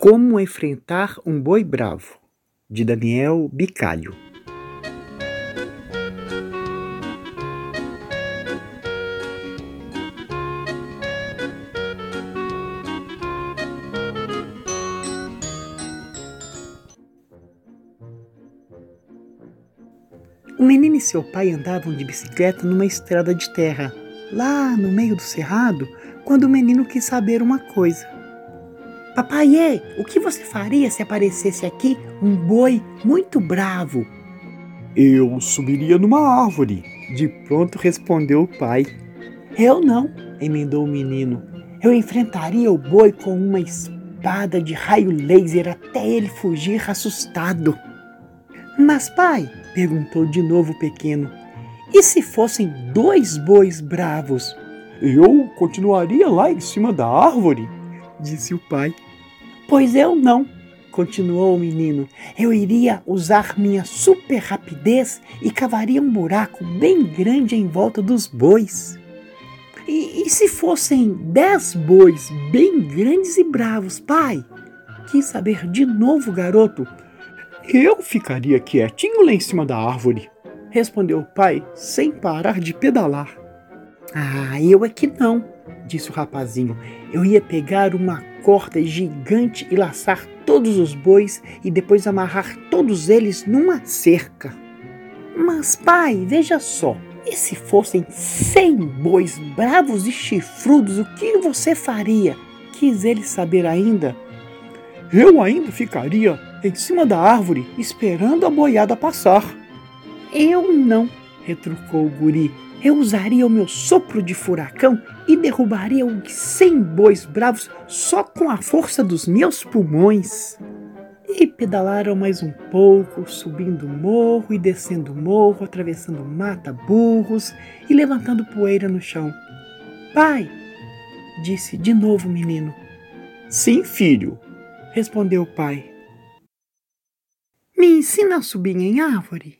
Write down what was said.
Como enfrentar um boi bravo, de Daniel Bicalho. O menino e seu pai andavam de bicicleta numa estrada de terra, lá no meio do cerrado, quando o menino quis saber uma coisa. Papai, o que você faria se aparecesse aqui um boi muito bravo? Eu subiria numa árvore, de pronto respondeu o pai. Eu não, emendou o menino. Eu enfrentaria o boi com uma espada de raio laser até ele fugir assustado. Mas, pai, perguntou de novo o pequeno, e se fossem dois bois bravos? Eu continuaria lá em cima da árvore, disse o pai. Pois eu não, continuou o menino. Eu iria usar minha super rapidez e cavaria um buraco bem grande em volta dos bois. E, e se fossem dez bois bem grandes e bravos, pai? Quis saber de novo, garoto. Eu ficaria quietinho lá em cima da árvore, respondeu o pai, sem parar de pedalar. Ah, eu é que não, disse o rapazinho. Eu ia pegar uma corda gigante e laçar todos os bois e depois amarrar todos eles numa cerca. Mas, pai, veja só. E se fossem cem bois bravos e chifrudos, o que você faria? Quis ele saber ainda. Eu ainda ficaria em cima da árvore esperando a boiada passar. Eu não, retrucou o guri. Eu usaria o meu sopro de furacão e derrubaria os cem bois bravos só com a força dos meus pulmões. E pedalaram mais um pouco, subindo morro e descendo morro, atravessando mata, burros e levantando poeira no chão. Pai, disse de novo o menino. Sim, filho, respondeu o pai. Me ensina a subir em árvore?